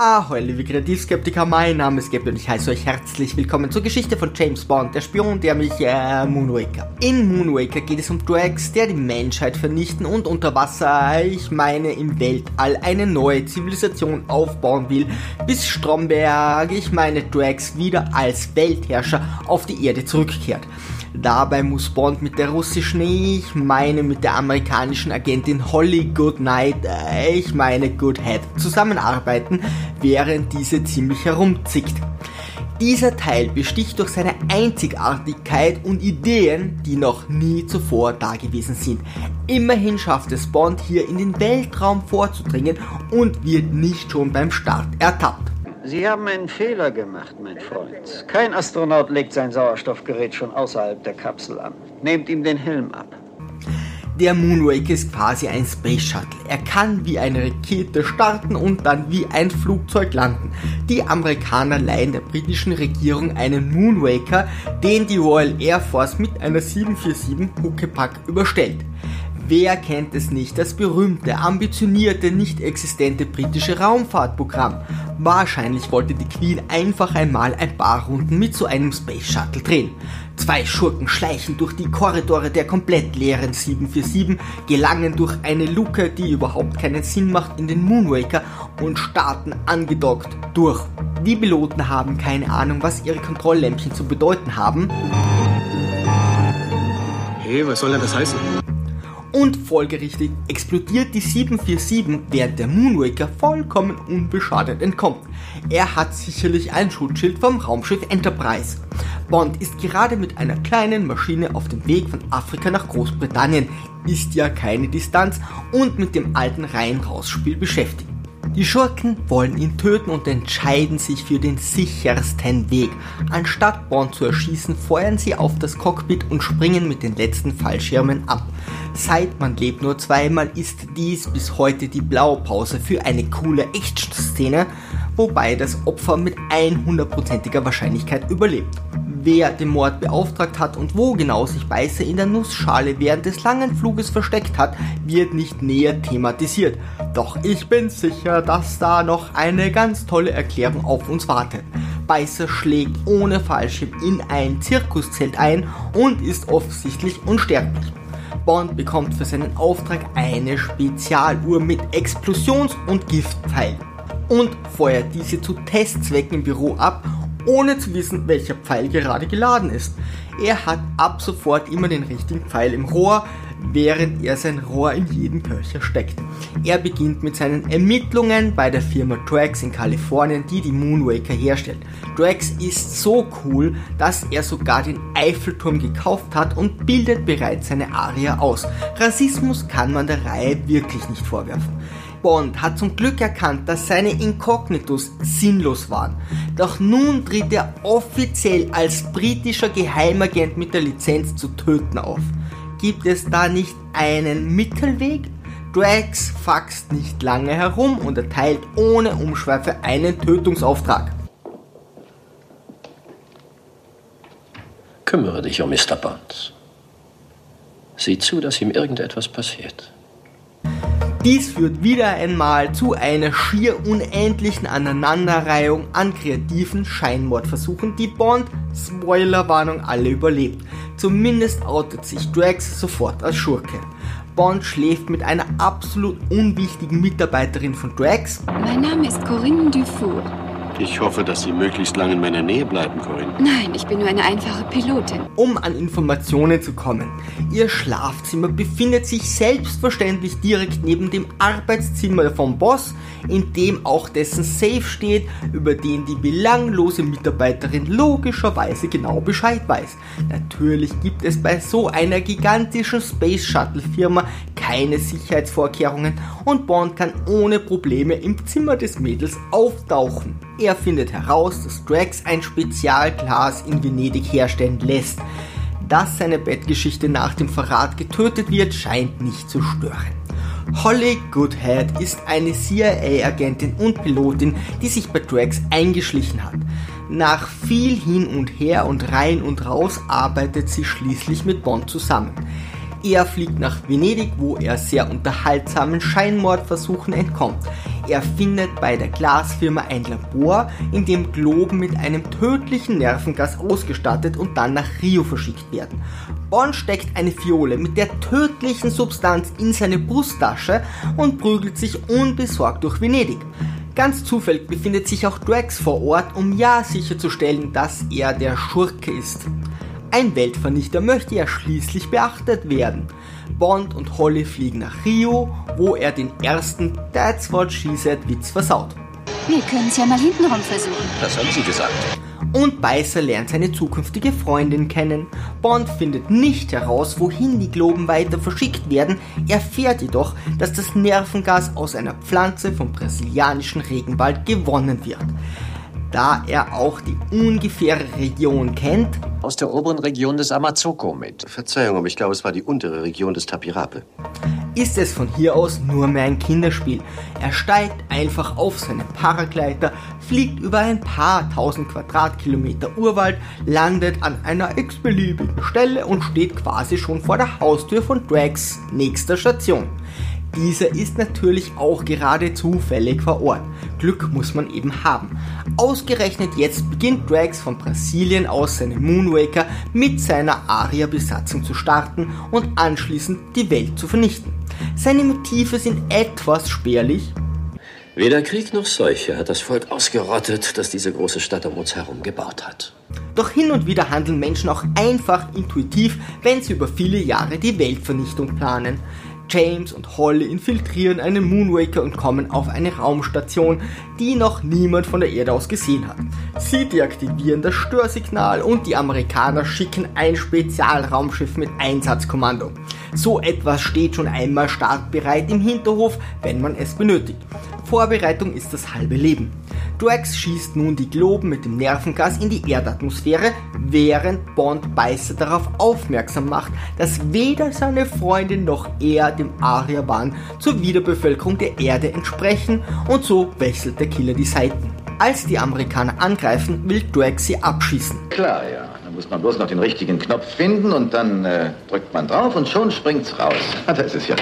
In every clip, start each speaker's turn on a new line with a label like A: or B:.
A: Ahoi, liebe Kreativskeptiker, mein Name ist Gabriel und ich heiße euch herzlich willkommen zur Geschichte von James Bond, der Spion, der mich, äh, Moonwaker. In Moonwaker geht es um Drax, der die Menschheit vernichten und unter Wasser, ich meine im Weltall, eine neue Zivilisation aufbauen will, bis Stromberg, ich meine Drax, wieder als Weltherrscher auf die Erde zurückkehrt. Dabei muss Bond mit der russischen, ich meine mit der amerikanischen Agentin Holly Goodnight, äh, ich meine Goodhead, zusammenarbeiten, während diese ziemlich herumzickt. Dieser Teil besticht durch seine Einzigartigkeit und Ideen, die noch nie zuvor dagewesen sind. Immerhin schafft es Bond hier in den Weltraum vorzudringen und wird nicht schon beim Start ertappt.
B: Sie haben einen Fehler gemacht, mein Freund. Kein Astronaut legt sein Sauerstoffgerät schon außerhalb der Kapsel an. Nehmt ihm den Helm ab.
A: Der Moonraker ist quasi ein Space Shuttle. Er kann wie eine Rakete starten und dann wie ein Flugzeug landen. Die Amerikaner leihen der britischen Regierung einen Moonraker, den die Royal Air Force mit einer 747 Huckepack überstellt. Wer kennt es nicht, das berühmte, ambitionierte, nicht existente britische Raumfahrtprogramm? Wahrscheinlich wollte die Queen einfach einmal ein paar Runden mit so einem Space Shuttle drehen. Zwei Schurken schleichen durch die Korridore der komplett leeren 747, gelangen durch eine Luke, die überhaupt keinen Sinn macht, in den Moonraker und starten angedockt durch. Die Piloten haben keine Ahnung, was ihre Kontrolllämpchen zu bedeuten haben.
C: Hey, was soll denn das heißen?
A: Und folgerichtig explodiert die 747, während der Moonraker vollkommen unbeschadet entkommt. Er hat sicherlich ein Schutzschild vom Raumschiff Enterprise. Bond ist gerade mit einer kleinen Maschine auf dem Weg von Afrika nach Großbritannien, ist ja keine Distanz und mit dem alten Rein-Raus-Spiel beschäftigt. Die Schurken wollen ihn töten und entscheiden sich für den sichersten Weg. Anstatt Bond zu erschießen, feuern sie auf das Cockpit und springen mit den letzten Fallschirmen ab. Seit man lebt nur zweimal ist dies bis heute die Blaupause für eine coole Action-Szene, wobei das Opfer mit 100%iger Wahrscheinlichkeit überlebt wer den Mord beauftragt hat und wo genau sich Beißer in der Nussschale während des langen Fluges versteckt hat, wird nicht näher thematisiert. Doch ich bin sicher, dass da noch eine ganz tolle Erklärung auf uns wartet. Beißer schlägt ohne Fallschirm in ein Zirkuszelt ein und ist offensichtlich unsterblich. Bond bekommt für seinen Auftrag eine Spezialuhr mit Explosions- und Giftpfeilen und feuert diese zu Testzwecken im Büro ab ohne zu wissen, welcher Pfeil gerade geladen ist. Er hat ab sofort immer den richtigen Pfeil im Rohr, während er sein Rohr in jeden Köcher steckt. Er beginnt mit seinen Ermittlungen bei der Firma Drax in Kalifornien, die die Moonwaker herstellt. Drax ist so cool, dass er sogar den Eiffelturm gekauft hat und bildet bereits seine Aria aus. Rassismus kann man der Reihe wirklich nicht vorwerfen. Bond hat zum Glück erkannt, dass seine Inkognitos sinnlos waren. Doch nun tritt er offiziell als britischer Geheimagent mit der Lizenz zu töten auf. Gibt es da nicht einen Mittelweg? Drax faxt nicht lange herum und erteilt ohne Umschweife einen Tötungsauftrag.
D: Kümmere dich um Mr. Bond. Sieh zu, dass ihm irgendetwas passiert.
A: Dies führt wieder einmal zu einer schier unendlichen Aneinanderreihung an kreativen Scheinmordversuchen, die Bond, Spoilerwarnung, alle überlebt. Zumindest outet sich Drax sofort als Schurke. Bond schläft mit einer absolut unwichtigen Mitarbeiterin von Drax.
E: Mein Name ist Corinne Dufour.
C: Ich hoffe, dass Sie möglichst lange in meiner Nähe bleiben, Corinne.
E: Nein, ich bin nur eine einfache Pilotin.
A: Um an Informationen zu kommen. Ihr Schlafzimmer befindet sich selbstverständlich direkt neben dem Arbeitszimmer vom Boss, in dem auch dessen Safe steht, über den die belanglose Mitarbeiterin logischerweise genau Bescheid weiß. Natürlich gibt es bei so einer gigantischen Space Shuttle Firma keine Sicherheitsvorkehrungen und Bond kann ohne Probleme im Zimmer des Mädels auftauchen. Er findet heraus, dass Drax ein Spezialglas in Venedig herstellen lässt. Dass seine Bettgeschichte nach dem Verrat getötet wird, scheint nicht zu stören. Holly Goodhead ist eine CIA-Agentin und Pilotin, die sich bei Drax eingeschlichen hat. Nach viel hin und her und rein und raus arbeitet sie schließlich mit Bond zusammen. Er fliegt nach Venedig, wo er sehr unterhaltsamen Scheinmordversuchen entkommt. Er findet bei der Glasfirma ein Labor, in dem Globen mit einem tödlichen Nervengas ausgestattet und dann nach Rio verschickt werden. Bond steckt eine Fiole mit der tödlichen Substanz in seine Brusttasche und prügelt sich unbesorgt durch Venedig. Ganz zufällig befindet sich auch Drax vor Ort, um ja sicherzustellen, dass er der Schurke ist. Ein Weltvernichter möchte ja schließlich beachtet werden. Bond und Holly fliegen nach Rio, wo er den ersten That's what she said Witz versaut.
E: Wir können es ja mal hintenrum versuchen.
D: Das haben Sie gesagt.
A: Und Beißer lernt seine zukünftige Freundin kennen. Bond findet nicht heraus, wohin die Globen weiter verschickt werden, erfährt jedoch, dass das Nervengas aus einer Pflanze vom brasilianischen Regenwald gewonnen wird. Da er auch die ungefähre Region kennt,
D: Aus der oberen Region des Amazoko mit.
C: Verzeihung, aber ich glaube, es war die untere Region des Tapirape.
A: ist es von hier aus nur mehr ein Kinderspiel. Er steigt einfach auf seinen Paragleiter, fliegt über ein paar tausend Quadratkilometer Urwald, landet an einer x-beliebigen Stelle und steht quasi schon vor der Haustür von Drax nächster Station. Dieser ist natürlich auch gerade zufällig vor Ort. Glück muss man eben haben. Ausgerechnet jetzt beginnt Drax von Brasilien aus seinen Moonwaker mit seiner Aria-Besatzung zu starten und anschließend die Welt zu vernichten. Seine Motive sind etwas spärlich,
D: Weder Krieg noch Seuche hat das Volk ausgerottet, das diese große Stadt um uns herum gebaut hat.
A: doch hin und wieder handeln Menschen auch einfach intuitiv, wenn sie über viele Jahre die Weltvernichtung planen. James und Holly infiltrieren einen Moonwaker und kommen auf eine Raumstation, die noch niemand von der Erde aus gesehen hat. Sie deaktivieren das Störsignal und die Amerikaner schicken ein Spezialraumschiff mit Einsatzkommando. So etwas steht schon einmal startbereit im Hinterhof, wenn man es benötigt. Vorbereitung ist das halbe Leben. Drax schießt nun die Globen mit dem Nervengas in die Erdatmosphäre, während Bond Beißer darauf aufmerksam macht, dass weder seine Freundin noch er dem Aryaban zur Wiederbevölkerung der Erde entsprechen und so wechselt der Killer die Seiten. Als die Amerikaner angreifen, will Drax sie abschießen.
F: Klar, ja. Da muss man bloß noch den richtigen Knopf finden und dann äh, drückt man drauf und schon springt's raus. Das ist ja.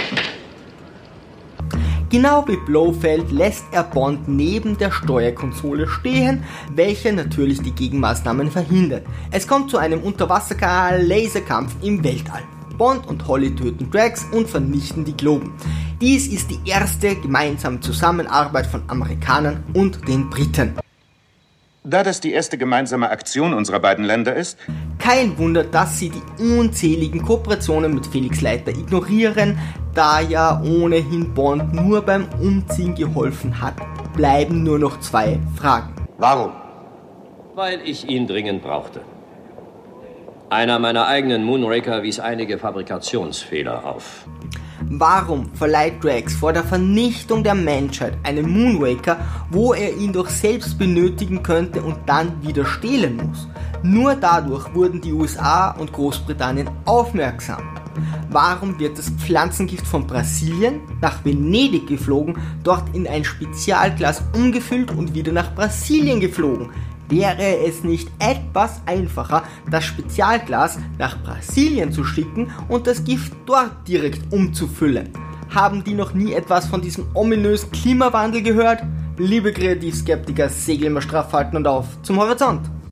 A: Genau wie Blofeld lässt er Bond neben der Steuerkonsole stehen, welche natürlich die Gegenmaßnahmen verhindert. Es kommt zu einem Unterwasser-Laserkampf im Weltall. Bond und Holly töten Drax und vernichten die Globen. Dies ist die erste gemeinsame Zusammenarbeit von Amerikanern und den Briten.
G: Da das die erste gemeinsame Aktion unserer beiden Länder ist,
A: Kein Wunder, dass sie die unzähligen Kooperationen mit Felix Leiter ignorieren, da ja ohnehin Bond nur beim Umziehen geholfen hat. Bleiben nur noch zwei Fragen.
C: Warum?
D: Weil ich ihn dringend brauchte. Einer meiner eigenen Moonraker wies einige Fabrikationsfehler auf.
A: Warum verleiht Drax vor der Vernichtung der Menschheit einen Moonwaker, wo er ihn doch selbst benötigen könnte und dann wieder stehlen muss? Nur dadurch wurden die USA und Großbritannien aufmerksam. Warum wird das Pflanzengift von Brasilien nach Venedig geflogen, dort in ein Spezialglas umgefüllt und wieder nach Brasilien geflogen? Wäre es nicht etwas einfacher, das Spezialglas nach Brasilien zu schicken und das Gift dort direkt umzufüllen? Haben die noch nie etwas von diesem ominösen Klimawandel gehört? Liebe Kreativskeptiker, segeln wir straff halten und auf zum Horizont!